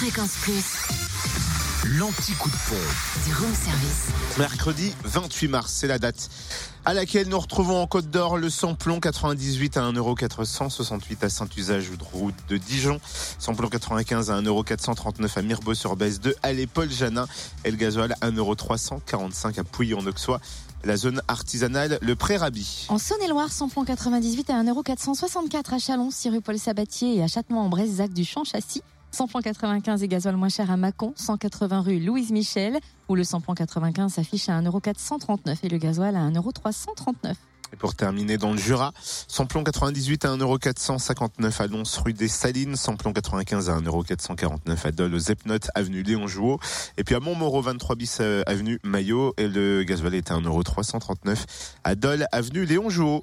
Fréquence Plus. L'anti-coup de pompe. Du room service. Mercredi 28 mars, c'est la date à laquelle nous retrouvons en Côte d'Or le samplon 98 à 1,468€ à Saint-Usage route de Dijon, samplon 95 à 1,439€ à Mirbeau-sur-Bèze 2 à Paul Janin, et le gasoil 1,345€ à Pouilly-en-Auxois. La zone artisanale, le Pré-Rabi. En Saône-et-Loire, samplon 98 à 1,464€ à Chalon, 6 rue Paul Sabatier et à Châtenois-en-Bresse, Zac du Champ-Châssis. 100 95 et gasoil moins cher à Mâcon, 180 rue Louise Michel, où le 100 95 s'affiche à 1,439€ et le gasoil à 1,339€. Et pour terminer dans le Jura, samplon 98 à 1,459€ à Lons rue des Salines, samplon 95 à 1,449€ à Dole, aux Epnotes, avenue Léon Jouot, et puis à Montmoreau 23 bis euh, avenue Maillot, et le gasoil est à 1,339€ à Dole, avenue Léon Jouot.